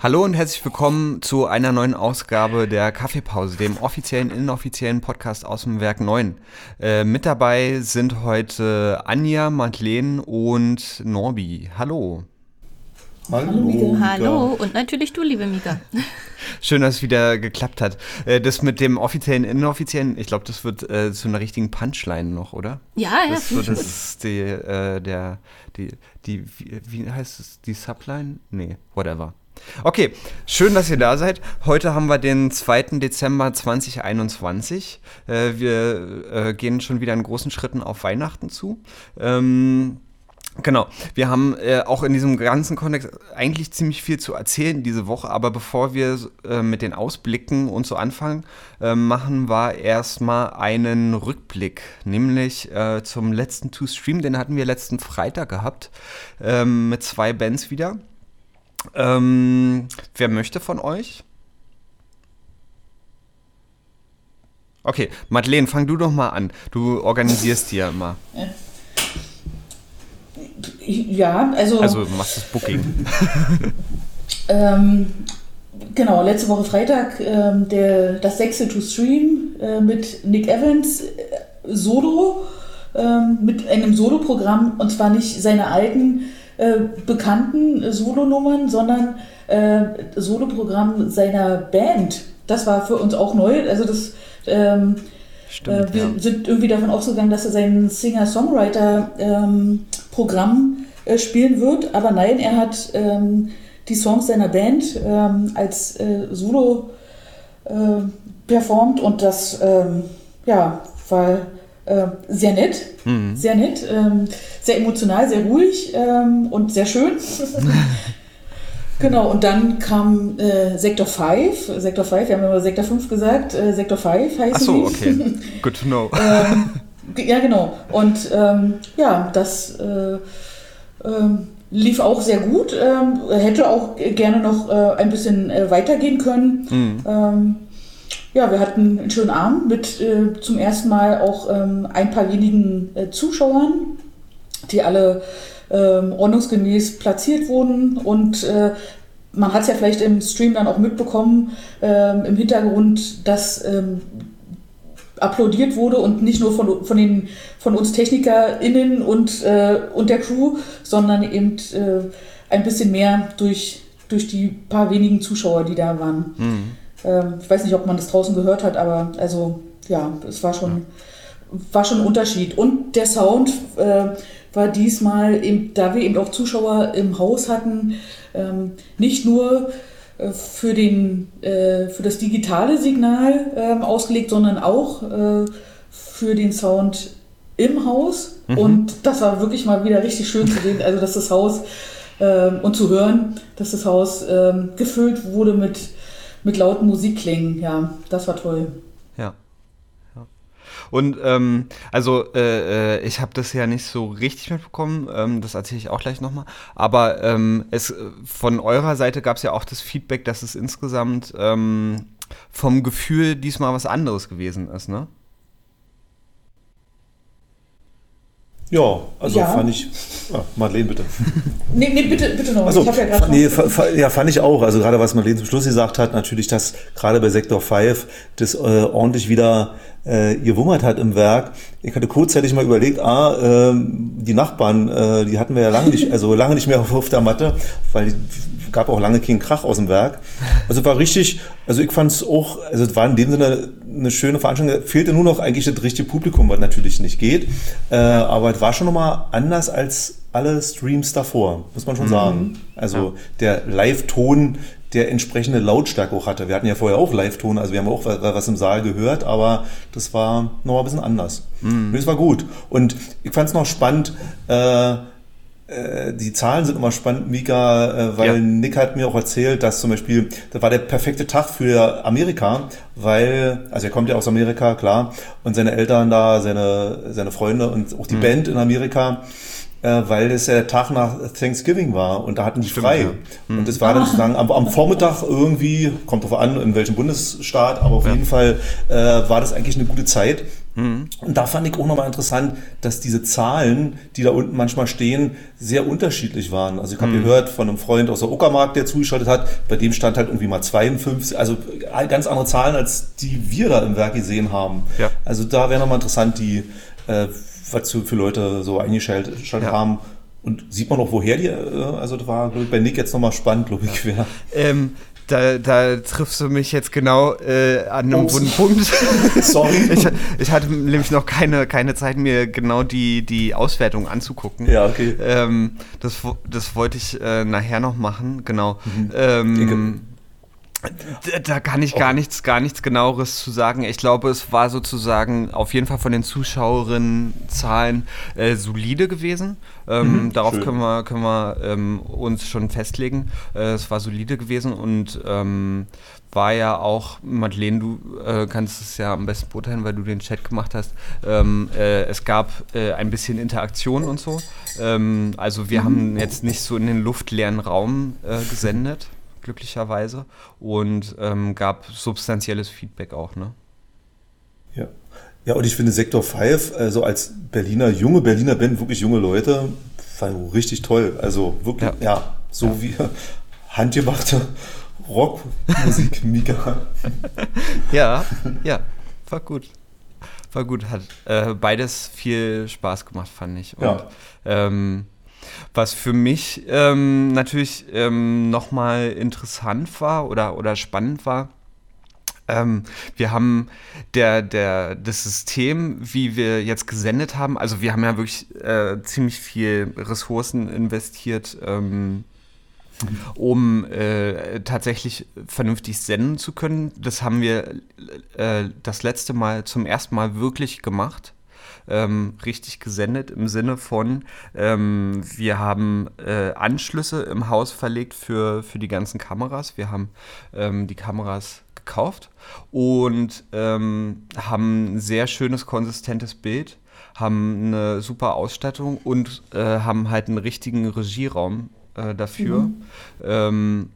Hallo und herzlich willkommen zu einer neuen Ausgabe der Kaffeepause, dem offiziellen, inoffiziellen Podcast aus dem Werk 9. Äh, mit dabei sind heute Anja, Madeleine und Norbi. Hallo. Hallo. Hallo und natürlich du, liebe Mika. Schön, dass es wieder geklappt hat. Äh, das mit dem offiziellen, inoffiziellen, ich glaube, das wird äh, zu einer richtigen Punchline noch, oder? Ja, ja. Das, wird, das ist die, äh, der, die, die, wie, wie heißt es, die Subline? Nee, whatever. Okay, schön, dass ihr da seid. Heute haben wir den 2. Dezember 2021. Äh, wir äh, gehen schon wieder in großen Schritten auf Weihnachten zu. Ähm, Genau, wir haben äh, auch in diesem ganzen Kontext eigentlich ziemlich viel zu erzählen diese Woche, aber bevor wir äh, mit den Ausblicken und so anfangen, äh, machen wir erstmal einen Rückblick, nämlich äh, zum letzten Two-Stream, den hatten wir letzten Freitag gehabt, ähm, mit zwei Bands wieder. Ähm, wer möchte von euch? Okay, Madeleine, fang du doch mal an. Du organisierst die ja immer. Ja, also. Also machst das Booking. ähm, genau, letzte Woche Freitag ähm, der, das sechste to Stream äh, mit Nick Evans äh, Solo, ähm, mit einem Solo-Programm und zwar nicht seine alten äh, bekannten Solonummern, sondern äh, Soloprogramm seiner Band. Das war für uns auch neu. Also das ähm, Stimmt, äh, wir ja. sind irgendwie davon ausgegangen, dass er sein Singer-Songwriter-Programm ähm, äh, spielen wird. Aber nein, er hat ähm, die Songs seiner Band ähm, als äh, Solo äh, performt und das ähm, ja, war sehr nett, mhm. sehr nett, ähm, sehr emotional, sehr ruhig ähm, und sehr schön. genau, und dann kam äh, Sektor 5, Sektor 5, wir haben immer Sektor 5 gesagt, äh, Sektor 5 heißt Ach so, okay, good to know. ähm, ja, genau, und ähm, ja, das äh, ähm, lief auch sehr gut, ähm, hätte auch gerne noch äh, ein bisschen äh, weitergehen können. Mhm ja, wir hatten einen schönen Abend mit äh, zum ersten Mal auch ähm, ein paar wenigen äh, Zuschauern, die alle ähm, ordnungsgemäß platziert wurden und äh, man hat es ja vielleicht im Stream dann auch mitbekommen, ähm, im Hintergrund, dass ähm, applaudiert wurde und nicht nur von, von, den, von uns TechnikerInnen und, äh, und der Crew, sondern eben äh, ein bisschen mehr durch, durch die paar wenigen Zuschauer, die da waren. Mhm. Ähm, ich weiß nicht, ob man das draußen gehört hat, aber also ja, es war schon, war schon ein Unterschied. Und der Sound äh, war diesmal, eben, da wir eben auch Zuschauer im Haus hatten, ähm, nicht nur äh, für, den, äh, für das digitale Signal ähm, ausgelegt, sondern auch äh, für den Sound im Haus. Mhm. Und das war wirklich mal wieder richtig schön zu sehen, also dass das Haus ähm, und zu hören, dass das Haus gefüllt wurde mit mit lauten Musikklingen. Ja, das war toll. Ja. Und ähm, also äh, äh, ich habe das ja nicht so richtig mitbekommen, ähm, das erzähle ich auch gleich nochmal. Aber ähm, es, von eurer Seite gab es ja auch das Feedback, dass es insgesamt ähm, vom Gefühl diesmal was anderes gewesen ist, ne? Ja, also ja. fand ich. Ah, Madeleine, bitte. Nee, nee, bitte, bitte noch. Also, ich ja gerade. Nee, ja, fand ich auch. Also gerade was Madeleine zum Schluss gesagt hat, natürlich, dass gerade bei Sektor 5 das äh, ordentlich wieder äh, gewummert hat im Werk. Ich hatte kurzzeitig mal überlegt, ah, äh, die Nachbarn, äh, die hatten wir ja lange nicht, also lange nicht mehr auf, auf der Matte, weil die gab auch lange keinen Krach aus dem Werk. Also war richtig, also ich fand es auch, also es war in dem Sinne eine schöne Veranstaltung. Fehlte nur noch eigentlich das richtige Publikum, was natürlich nicht geht. Äh, aber es war schon nochmal anders als alle Streams davor, muss man schon mhm. sagen. Also ja. der Live-Ton, der entsprechende Lautstärke auch hatte. Wir hatten ja vorher auch Live-Ton, also wir haben auch was im Saal gehört, aber das war nochmal ein bisschen anders. Mhm. Das war gut. Und ich fand es noch spannend, äh, äh, die Zahlen sind immer spannend, Mika, äh, weil ja. Nick hat mir auch erzählt, dass zum Beispiel, das war der perfekte Tag für Amerika, weil, also er kommt ja aus Amerika, klar, und seine Eltern da, seine, seine Freunde und auch die mhm. Band in Amerika, äh, weil es ja der Tag nach Thanksgiving war und da hatten die Stimmt, frei. Ja. Mhm. Und das war dann sozusagen am, am, Vormittag irgendwie, kommt drauf an, in welchem Bundesstaat, aber auf ja. jeden Fall äh, war das eigentlich eine gute Zeit Mhm. Und da fand ich auch nochmal interessant, dass diese Zahlen, die da unten manchmal stehen, sehr unterschiedlich waren. Also ich habe mhm. gehört von einem Freund aus der Uckermark, der zugeschaltet hat, bei dem stand halt irgendwie mal 52, also ganz andere Zahlen, als die wir da im Werk gesehen haben. Ja. Also da wäre nochmal interessant, die, äh, was für Leute so eingeschaltet ja. haben. Und sieht man auch, woher die, äh, also das war ich, bei Nick jetzt nochmal spannend, glaube ich. Ja. Ähm, da, da triffst du mich jetzt genau äh, an einem Ups. wunden Punkt. Sorry. Ich, ich, hatte nämlich noch keine, keine Zeit, mir genau die, die Auswertung anzugucken. Ja, okay. Ähm, das, das wollte ich äh, nachher noch machen, genau. Mhm. Ähm, da kann ich gar nichts, gar nichts genaueres zu sagen. Ich glaube, es war sozusagen auf jeden Fall von den Zuschauerinnenzahlen äh, solide gewesen. Ähm, mhm, darauf schön. können wir, können wir ähm, uns schon festlegen. Äh, es war solide gewesen und ähm, war ja auch, Madeleine, du äh, kannst es ja am besten beurteilen, weil du den Chat gemacht hast. Ähm, äh, es gab äh, ein bisschen Interaktion und so. Ähm, also wir mhm. haben jetzt nicht so in den luftleeren Raum äh, gesendet glücklicherweise, und ähm, gab substanzielles Feedback auch. Ne? Ja. Ja, und ich finde Sektor 5, also als Berliner, junge Berliner Band, wirklich junge Leute, war richtig toll. Also wirklich, ja, ja so ja. wie handgemachte Rockmusik, Mika. ja, ja, war gut. War gut, hat äh, beides viel Spaß gemacht, fand ich. Und, ja. Ähm, was für mich ähm, natürlich ähm, nochmal interessant war oder, oder spannend war, ähm, wir haben der, der, das System, wie wir jetzt gesendet haben, also wir haben ja wirklich äh, ziemlich viel Ressourcen investiert, ähm, um äh, tatsächlich vernünftig senden zu können. Das haben wir äh, das letzte Mal zum ersten Mal wirklich gemacht ähm, richtig gesendet im Sinne von, ähm, wir haben äh, Anschlüsse im Haus verlegt für, für die ganzen Kameras. Wir haben ähm, die Kameras gekauft und ähm, haben ein sehr schönes, konsistentes Bild, haben eine super Ausstattung und äh, haben halt einen richtigen Regieraum äh, dafür. Mhm. Ähm,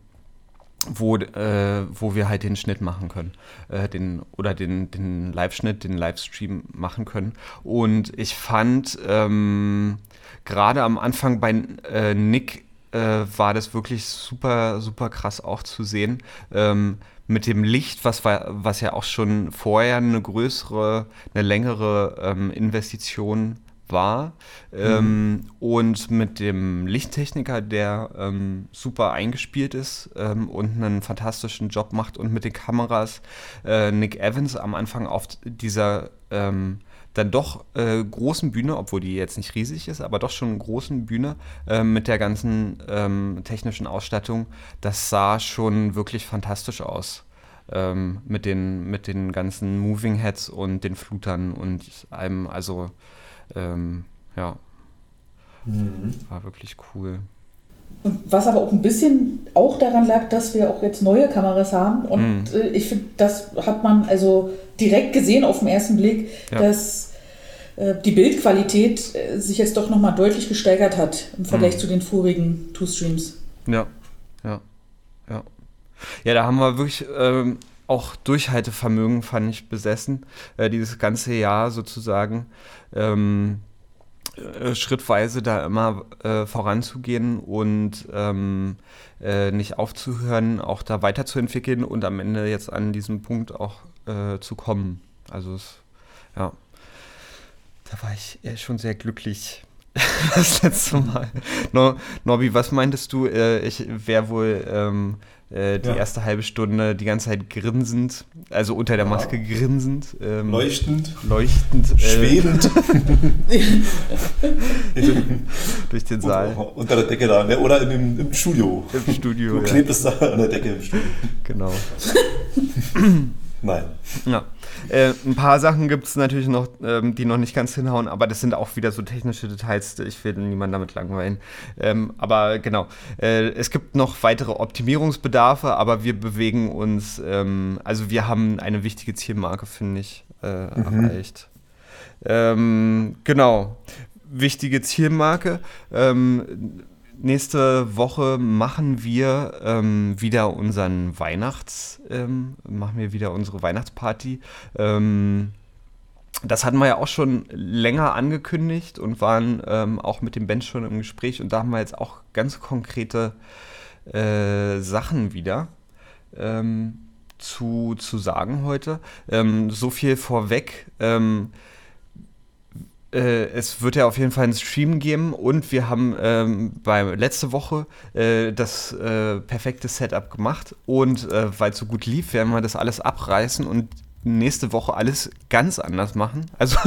wo, äh, wo wir halt den Schnitt machen können. Äh, den, oder den, den Live-Schnitt, den Livestream machen können. Und ich fand ähm, gerade am Anfang bei äh, Nick äh, war das wirklich super, super krass auch zu sehen. Ähm, mit dem Licht, was, war, was ja auch schon vorher eine größere, eine längere ähm, Investition war. Ähm, mhm. und mit dem Lichttechniker, der ähm, super eingespielt ist ähm, und einen fantastischen Job macht und mit den Kameras äh, Nick Evans am Anfang auf dieser ähm, dann doch äh, großen Bühne, obwohl die jetzt nicht riesig ist, aber doch schon großen Bühne äh, mit der ganzen ähm, technischen Ausstattung, das sah schon wirklich fantastisch aus. Ähm, mit, den, mit den ganzen Moving Heads und den Flutern und einem, also ähm, ja, mhm. war wirklich cool. Was aber auch ein bisschen auch daran lag, dass wir auch jetzt neue Kameras haben. Und mhm. ich finde, das hat man also direkt gesehen auf den ersten Blick, ja. dass äh, die Bildqualität äh, sich jetzt doch nochmal deutlich gesteigert hat im Vergleich mhm. zu den vorigen Two-Streams. Ja, ja, ja. Ja, da haben wir wirklich ähm, auch Durchhaltevermögen, fand ich, besessen, äh, dieses ganze Jahr sozusagen. Ähm, äh, schrittweise da immer äh, voranzugehen und ähm, äh, nicht aufzuhören, auch da weiterzuentwickeln und am Ende jetzt an diesem Punkt auch äh, zu kommen. Also es, ja, da war ich schon sehr glücklich das letzte Mal. No, Norbi, was meintest du? Äh, ich wäre wohl ähm, äh, die ja. erste halbe Stunde die ganze Zeit grinsend, also unter der Maske ja. grinsend. Ähm, leuchtend. Leuchtend. Äh, schwebend. durch den Saal. unter der Decke da, ne? oder im, im Studio. Im Studio. Du ja. klebst da an der Decke im Studio. Genau. Nein. Ja. Äh, ein paar Sachen gibt es natürlich noch, ähm, die noch nicht ganz hinhauen, aber das sind auch wieder so technische Details. Ich will niemanden damit langweilen. Ähm, aber genau, äh, es gibt noch weitere Optimierungsbedarfe, aber wir bewegen uns, ähm, also wir haben eine wichtige Zielmarke, finde ich, äh, mhm. erreicht. Ähm, genau, wichtige Zielmarke. Nächste Woche machen wir ähm, wieder unseren Weihnachts, ähm, machen wir wieder unsere Weihnachtsparty. Ähm, das hatten wir ja auch schon länger angekündigt und waren ähm, auch mit dem Band schon im Gespräch und da haben wir jetzt auch ganz konkrete äh, Sachen wieder ähm, zu, zu sagen heute. Ähm, so viel vorweg. Äh, es wird ja auf jeden Fall einen Stream geben und wir haben ähm, bei letzte Woche äh, das äh, perfekte Setup gemacht und äh, weil es so gut lief, werden wir das alles abreißen und nächste Woche alles ganz anders machen. Also,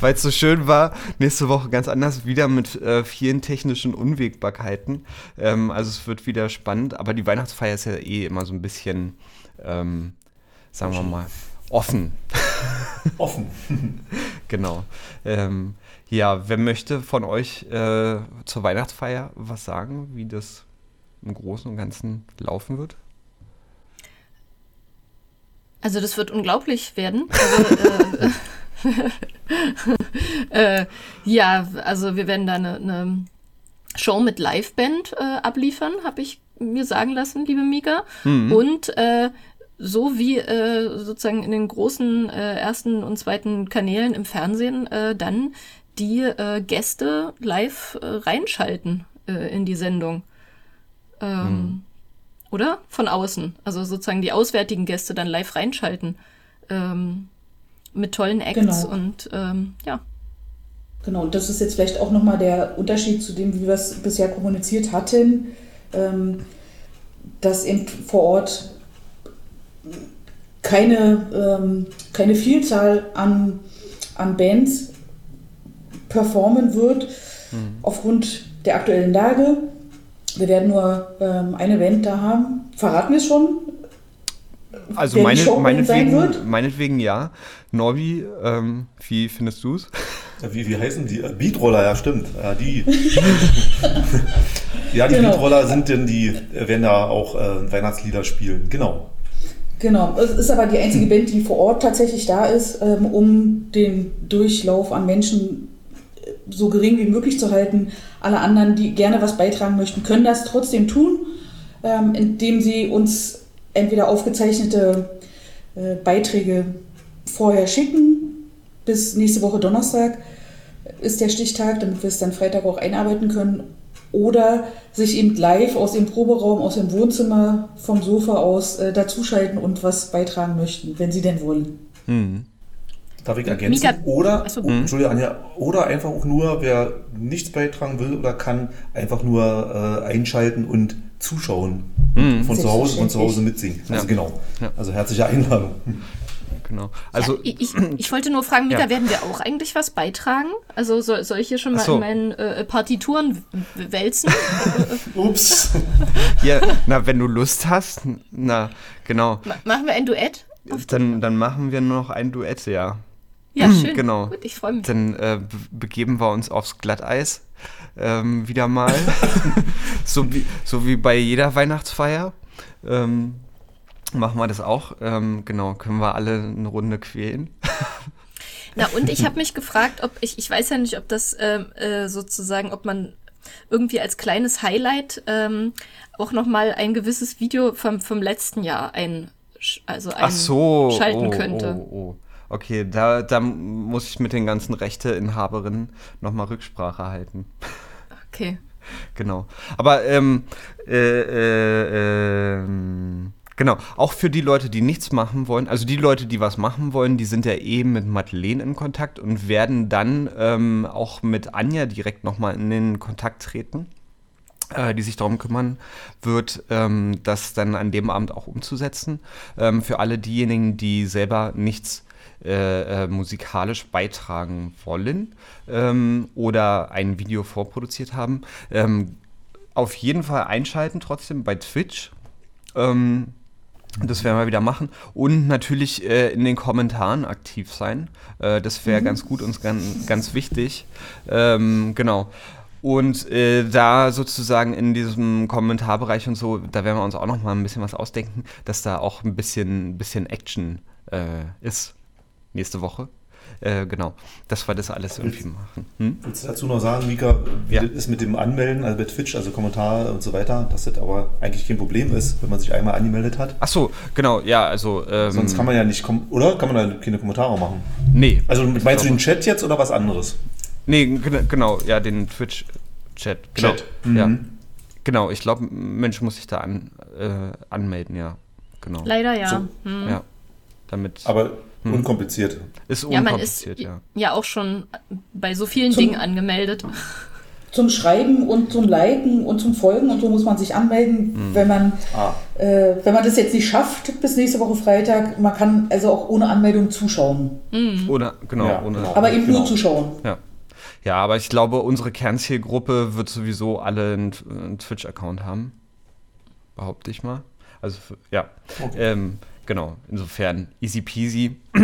weil es so schön war, nächste Woche ganz anders, wieder mit äh, vielen technischen Unwägbarkeiten. Ähm, also es wird wieder spannend, aber die Weihnachtsfeier ist ja eh immer so ein bisschen, ähm, sagen wir mal, offen. Offen. genau. Ähm, ja, wer möchte von euch äh, zur Weihnachtsfeier was sagen, wie das im Großen und Ganzen laufen wird? Also das wird unglaublich werden. Also, äh, äh, ja, also wir werden da eine, eine Show mit Liveband äh, abliefern, habe ich mir sagen lassen, liebe Mika. Mhm. Und äh, so wie äh, sozusagen in den großen äh, ersten und zweiten Kanälen im Fernsehen äh, dann die äh, Gäste live äh, reinschalten äh, in die Sendung. Ähm, mhm. Oder? Von außen. Also sozusagen die auswärtigen Gäste dann live reinschalten. Ähm, mit tollen Acts genau. und ähm, ja. Genau, und das ist jetzt vielleicht auch nochmal der Unterschied zu dem, wie wir es bisher kommuniziert hatten, ähm, dass eben vor Ort keine, ähm, keine Vielzahl an, an Bands performen wird, mhm. aufgrund der aktuellen Lage. Wir werden nur ähm, eine Band da haben. Verraten wir es schon? Also meine, meinetwegen, meinetwegen ja. Norbi, ähm, wie findest du es? Wie, wie heißen die? Beatroller, ja stimmt. Ja, die. ja, die genau. Beatroller sind denn die, werden da auch äh, Weihnachtslieder spielen. Genau. Genau, es ist aber die einzige Band, die vor Ort tatsächlich da ist, ähm, um den Durchlauf an Menschen äh, so gering wie möglich zu halten. Alle anderen, die gerne was beitragen möchten, können das trotzdem tun, ähm, indem sie uns entweder aufgezeichnete äh, Beiträge vorher schicken. Bis nächste Woche Donnerstag ist der Stichtag, damit wir es dann Freitag auch einarbeiten können oder sich eben live aus dem Proberaum, aus dem Wohnzimmer, vom Sofa aus äh, dazuschalten und was beitragen möchten, wenn sie denn wollen. Hm. Darf ich ergänzen? Mika. Oder, so. oh, Entschuldige, Anja, oder einfach auch nur, wer nichts beitragen will oder kann, einfach nur äh, einschalten und zuschauen. Hm. Von zu Hause, von zu Hause mitsingen. Also ja. genau. Ja. Also herzliche Einladung genau. Also, ja, ich, ich, wollte nur fragen, Mika, ja. werden wir auch eigentlich was beitragen? Also soll, soll ich hier schon mal so. in meinen äh, Partituren wälzen? Ups. ja, na, wenn du Lust hast, na, genau. Ma machen wir ein Duett? Dann, dann machen wir noch ein Duett, ja. Ja, schön. Genau. Gut, ich freue mich. Dann äh, begeben wir uns aufs Glatteis ähm, wieder mal. so, wie, so wie bei jeder Weihnachtsfeier. Ähm, machen wir das auch. Ähm, genau, können wir alle eine Runde quälen. Na, und ich habe mich gefragt, ob ich, ich weiß ja nicht, ob das ähm, äh, sozusagen, ob man irgendwie als kleines Highlight ähm, auch nochmal ein gewisses Video vom, vom letzten Jahr ein, also ein so, schalten oh, könnte. Oh, oh. Okay, da, da muss ich mit den ganzen Rechteinhaberinnen nochmal Rücksprache halten. Okay. Genau. Aber ähm, äh, äh, ähm, Genau, auch für die Leute, die nichts machen wollen, also die Leute, die was machen wollen, die sind ja eben mit Madeleine in Kontakt und werden dann ähm, auch mit Anja direkt nochmal in den Kontakt treten, äh, die sich darum kümmern wird, ähm, das dann an dem Abend auch umzusetzen. Ähm, für alle diejenigen, die selber nichts äh, äh, musikalisch beitragen wollen ähm, oder ein Video vorproduziert haben, ähm, auf jeden Fall einschalten trotzdem bei Twitch. Ähm, das werden wir wieder machen. Und natürlich äh, in den Kommentaren aktiv sein. Äh, das wäre mhm. ganz gut und ganz, ganz wichtig. Ähm, genau. Und äh, da sozusagen in diesem Kommentarbereich und so, da werden wir uns auch noch mal ein bisschen was ausdenken, dass da auch ein bisschen, bisschen Action äh, ist nächste Woche. Äh, genau, dass wir das alles irgendwie machen. Hm? Willst du dazu noch sagen, Mika, wie Ja. das ist mit dem Anmelden, also bei Twitch, also Kommentare und so weiter, dass das aber eigentlich kein Problem ist, wenn man sich einmal angemeldet hat? Ach so, genau, ja, also. Ähm, Sonst kann man ja nicht, oder? Kann man da keine Kommentare machen? Nee. Also meinst du den Chat jetzt oder was anderes? Nee, gen- genau, ja, den Twitch-Chat. Genau. Chat. Mhm. Ja. Genau, ich glaube, Mensch muss sich da an, äh, anmelden, ja. Genau. Leider ja. So. Hm. Ja. Damit Aber Hm. unkompliziert. ist Ja, man ist unkompliziert, ja. ja auch schon bei so vielen Zum- Dingen angemeldet. Zum Schreiben und zum Liken und zum Folgen und so muss man sich anmelden, Hm. wenn man Ah, äh, wenn man das jetzt nicht schafft bis nächste Woche Freitag, man kann also auch ohne Anmeldung zuschauen. Oder, genau, Ja, ohne. genau. Aber eben Genau. nur zuschauen. Ja. Ja, aber ich glaube, unsere Kernzielgruppe wird sowieso alle einen, einen Twitch-Account haben. Behaupte ich mal. Also, für, ja. Okay. Ähm, genau, insofern easy peasy.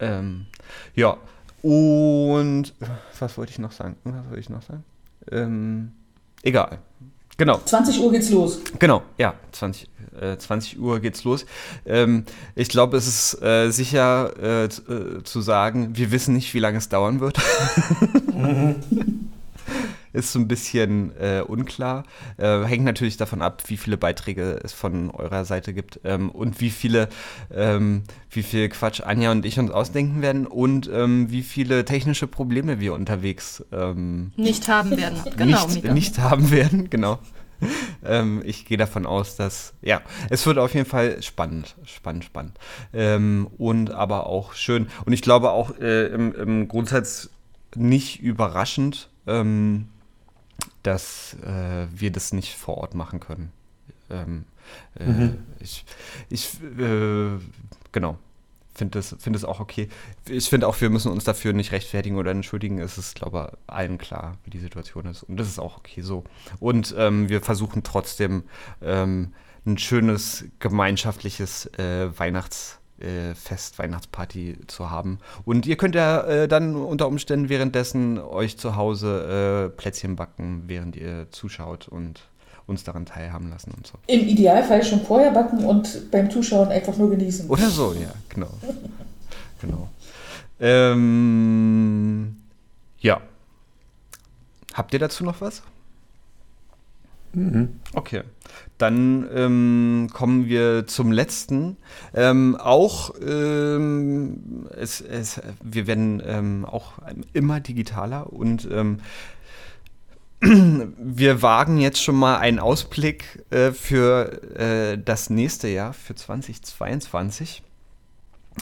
ähm, ja, und was wollte ich noch sagen? Was wollte ich noch sagen? Ähm, egal. Genau. 20 Uhr geht's los. Genau, ja, 20, äh, 20 Uhr geht's los. Ähm, ich glaube, es ist äh, sicher äh, z- äh, zu sagen, wir wissen nicht, wie lange es dauern wird. ist so ein bisschen äh, unklar. Äh, hängt natürlich davon ab, wie viele Beiträge es von eurer Seite gibt ähm, und wie viele, ähm, wie viel Quatsch Anja und ich uns ausdenken werden und ähm, wie viele technische Probleme wir unterwegs ähm, Nicht haben werden. Genau, nicht, nicht haben werden, genau. ähm, ich gehe davon aus, dass, ja, es wird auf jeden Fall spannend, spannend, spannend. Ähm, und aber auch schön. Und ich glaube auch äh, im, im Grundsatz nicht überraschend, ähm, dass äh, wir das nicht vor Ort machen können. Ähm, äh, Ich, ich äh, genau, finde das, find das auch okay. Ich finde auch, wir müssen uns dafür nicht rechtfertigen oder entschuldigen. Es ist, glaube ich, allen klar, wie die Situation ist. Und das ist auch okay so. Und ähm, wir versuchen trotzdem ähm, ein schönes gemeinschaftliches äh, Weihnachts- äh, Fest, Weihnachtsparty zu haben. Und ihr könnt ja äh, dann unter Umständen währenddessen euch zu Hause äh, Plätzchen backen, während ihr zuschaut und uns daran teilhaben lassen und so. Im Idealfall schon vorher backen und beim Zuschauen einfach nur genießen. Oder so, ja, genau. genau. Ähm, ja. Habt ihr dazu noch was? Okay, dann ähm, kommen wir zum letzten. Ähm, auch, ähm, es, es, wir werden ähm, auch immer digitaler und ähm, wir wagen jetzt schon mal einen Ausblick äh, für äh, das nächste Jahr, für 2022.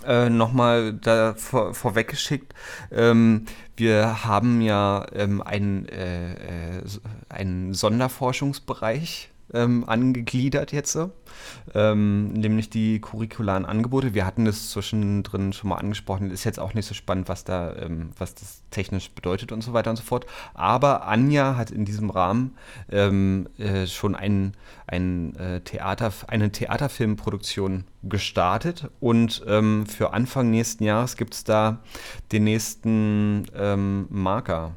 Äh, Nochmal da vor, vorweggeschickt, ähm, wir haben ja ähm, einen, äh, äh, einen Sonderforschungsbereich ähm, angegliedert jetzt, ähm, nämlich die curricularen Angebote. Wir hatten das zwischendrin schon mal angesprochen, ist jetzt auch nicht so spannend, was da, ähm, was das technisch bedeutet und so weiter und so fort. Aber Anja hat in diesem Rahmen ähm, äh, schon ein, ein, äh, Theater, eine Theaterfilmproduktion gestartet und ähm, für Anfang nächsten Jahres gibt es da den nächsten ähm, Marker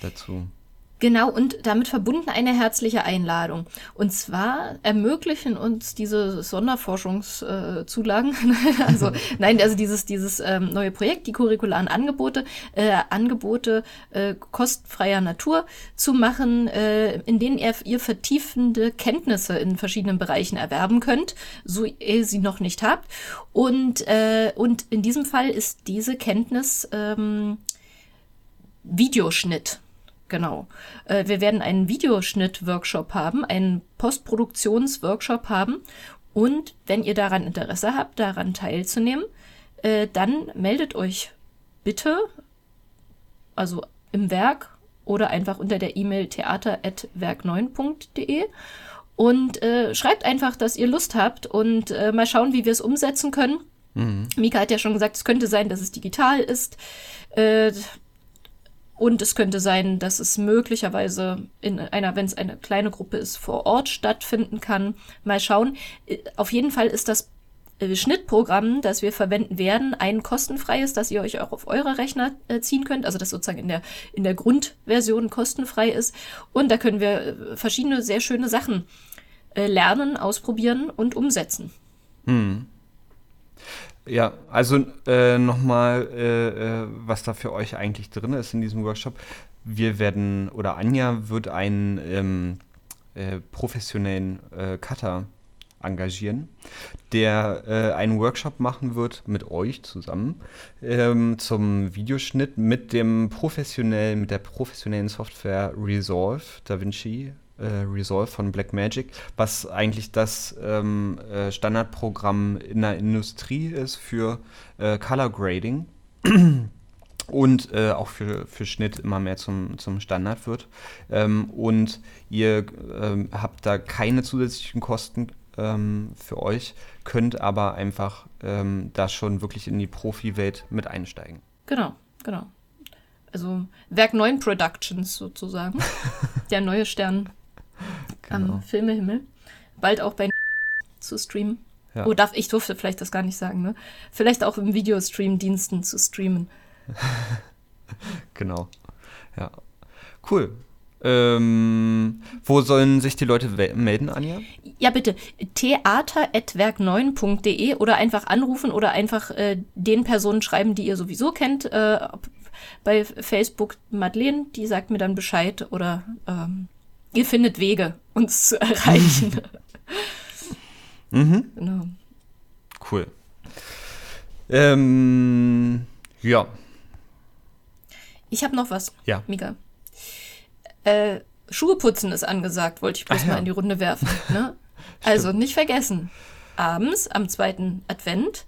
dazu. Genau, und damit verbunden eine herzliche Einladung. Und zwar ermöglichen uns diese Sonderforschungszulagen, also nein, also dieses, dieses ähm, neue Projekt, die curricularen Angebote, äh, Angebote äh, kostenfreier Natur zu machen, äh, in denen ihr, ihr vertiefende Kenntnisse in verschiedenen Bereichen erwerben könnt, so ihr sie noch nicht habt. Und, äh, und in diesem Fall ist diese Kenntnis ähm, Videoschnitt. Genau. Äh, wir werden einen Videoschnitt-Workshop haben, einen Postproduktions-Workshop haben. Und wenn ihr daran Interesse habt, daran teilzunehmen, äh, dann meldet euch bitte, also im Werk oder einfach unter der E-Mail theater.werk9.de und äh, schreibt einfach, dass ihr Lust habt und äh, mal schauen, wie wir es umsetzen können. Mika hat ja schon gesagt, es könnte sein, dass es digital ist. Äh, und es könnte sein, dass es möglicherweise in einer, wenn es eine kleine Gruppe ist, vor Ort stattfinden kann. Mal schauen. Äh, Auf jeden Fall ist das äh, Schnittprogramm, das wir verwenden werden, ein kostenfreies, das ihr euch auch auf eure Rechner äh, ziehen könnt, also das sozusagen in der, in der Grundversion kostenfrei ist. Und da können wir verschiedene sehr schöne Sachen lernen, ausprobieren und umsetzen. Ja, also äh, nochmal, äh, äh, was da für euch eigentlich drin ist in diesem Workshop. Wir werden, oder Anja wird einen ähm, äh, professionellen äh, Cutter engagieren, der äh, einen Workshop machen wird mit euch zusammen ähm, zum Videoschnitt mit dem professionellen, mit der professionellen Software Resolve DaVinci Resolve von Blackmagic, was eigentlich das ähm, äh, Standardprogramm in der Industrie ist für äh, Color Grading und äh, auch für, für Schnitt immer mehr zum, zum Standard wird. Ähm, und ihr ähm, habt da keine zusätzlichen Kosten ähm, für euch, könnt aber einfach ähm, da schon wirklich in die Profi-Welt mit einsteigen. Genau, genau. Also Werk 9 Productions sozusagen. Der neue Stern genau. am Filmehimmel. Bald auch bei zu streamen. Ja. Oh, darf, ich durfte vielleicht das gar nicht sagen, ne? Vielleicht auch im Videostream-Diensten zu streamen. genau. Ja. Cool. Ähm, wo sollen sich die Leute melden, Anja? Ja, bitte. theater.werk9.de oder einfach anrufen oder einfach äh, den Personen schreiben, die ihr sowieso kennt. Äh, bei Facebook Madeleine, die sagt mir dann Bescheid oder ähm, ihr findet Wege, uns zu erreichen. mhm. Genau. Cool. Ähm, ja. Ich habe noch was. Ja. Mika. Äh, Schuhe putzen ist angesagt, wollte ich bloß Ach, mal ja. in die Runde werfen. Ne? also nicht vergessen. Abends am zweiten Advent,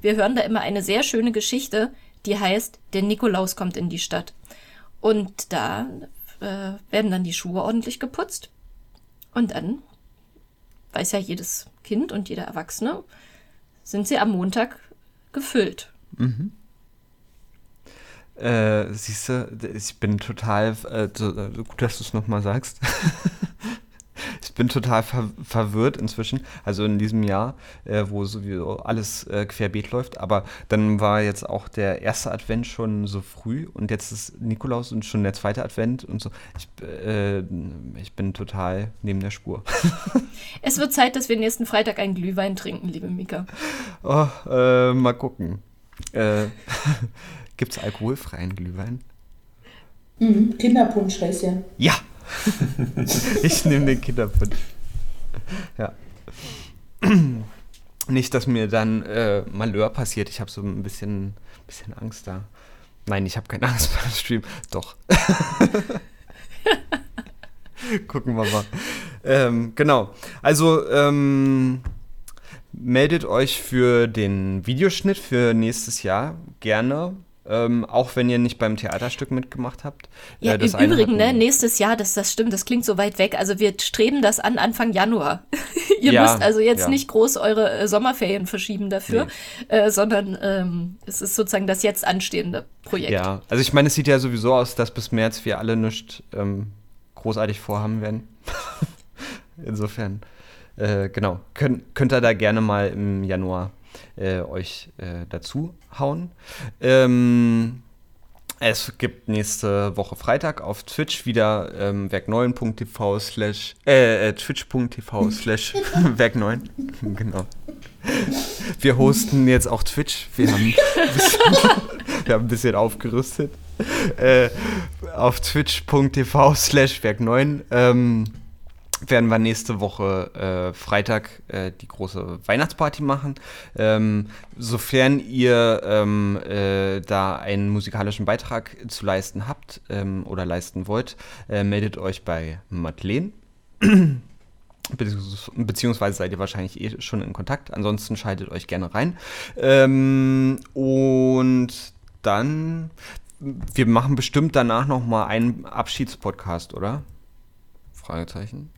wir hören da immer eine sehr schöne Geschichte, die heißt, der Nikolaus kommt in die Stadt. Und da äh, werden dann die Schuhe ordentlich geputzt. Und dann, weiß ja jedes Kind und jeder Erwachsene, sind sie am Montag gefüllt. Mhm. Äh, siehst du, ich bin total, äh, äh gut, dass du es nochmal sagst. ich bin total ver verwirrt inzwischen, also in diesem Jahr, äh, wo sowieso alles äh, querbeet läuft, aber dann war jetzt auch der erste Advent schon so früh und jetzt ist Nikolaus und schon der zweite Advent und so. Ich, äh, ich bin total neben der Spur. es wird Zeit, dass wir nächsten Freitag einen Glühwein trinken, liebe Mika. Oh, mal gucken. Äh, Gibt es alkoholfreien Glühwein? Mhm, Kinderpunsch heißt ja. Ja! ich nehme den Kinderpunsch. Ja. Nicht, dass mir dann äh, Malheur passiert. Ich habe so ein bisschen, bisschen Angst da. Nein, ich habe keine Angst beim Stream. Doch. Gucken wir mal. Ähm, genau. Also, ähm, meldet euch für den Videoschnitt für nächstes Jahr gerne ähm, auch wenn ihr nicht beim Theaterstück mitgemacht habt. Ja, äh, im Übrigen, ne, nächstes Jahr, das, das stimmt, das klingt so weit weg. Also wir streben das an Anfang Januar. ihr ja, müsst also jetzt ja. nicht groß eure äh, Sommerferien verschieben dafür, nee. äh, sondern ähm, es ist sozusagen das jetzt anstehende Projekt. Ja, also ich meine, es sieht ja sowieso aus, dass bis März wir alle nichts ähm, großartig vorhaben werden. Insofern, äh, genau, könnt, könnt ihr da gerne mal im Januar äh, euch äh, dazu hauen. Ähm, es gibt nächste Woche Freitag auf Twitch wieder ähm, werk9.tv slash äh, äh twitch.tv slash werk9. genau. Wir hosten jetzt auch Twitch. Wir haben, bisschen, wir haben ein bisschen aufgerüstet. Äh, auf twitch.tv slash werk9. Ähm, werden wir nächste Woche äh, Freitag äh, die große Weihnachtsparty machen. Ähm, sofern ihr ähm, äh, da einen musikalischen Beitrag zu leisten habt ähm, oder leisten wollt, äh, meldet euch bei Madeleine. Beziehungsweise seid ihr wahrscheinlich eh schon in Kontakt. Ansonsten schaltet euch gerne rein. Ähm, und dann, wir machen bestimmt danach noch mal einen Abschiedspodcast, oder? Fragezeichen.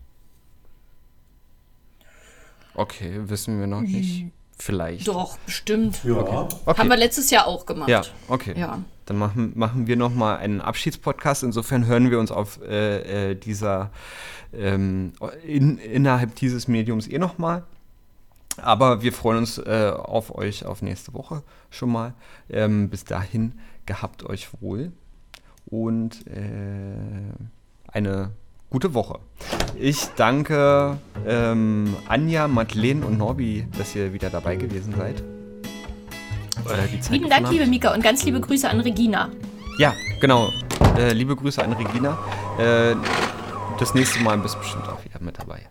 Okay, wissen wir noch nicht. Hm. Vielleicht. Doch, bestimmt. Ja. Okay. Okay. Haben wir letztes Jahr auch gemacht. Ja, okay. Ja. Dann machen, machen wir noch mal einen Abschiedspodcast. Insofern hören wir uns auf äh, äh, dieser ähm, in, innerhalb dieses Mediums eh noch mal. Aber wir freuen uns äh, auf euch auf nächste Woche schon mal. Ähm, bis dahin gehabt euch wohl und äh, eine gute Woche. Ich danke ähm, Anja, Madeleine und Norbi, dass ihr wieder dabei gewesen seid. äh, Zeit Lieben Dank, gefunden liebe habt. Mika, und ganz liebe Grüße an Regina. Ja, genau. Äh, liebe Grüße an Regina. Äh, das nächste Mal bist du bestimmt auch wieder mit dabei.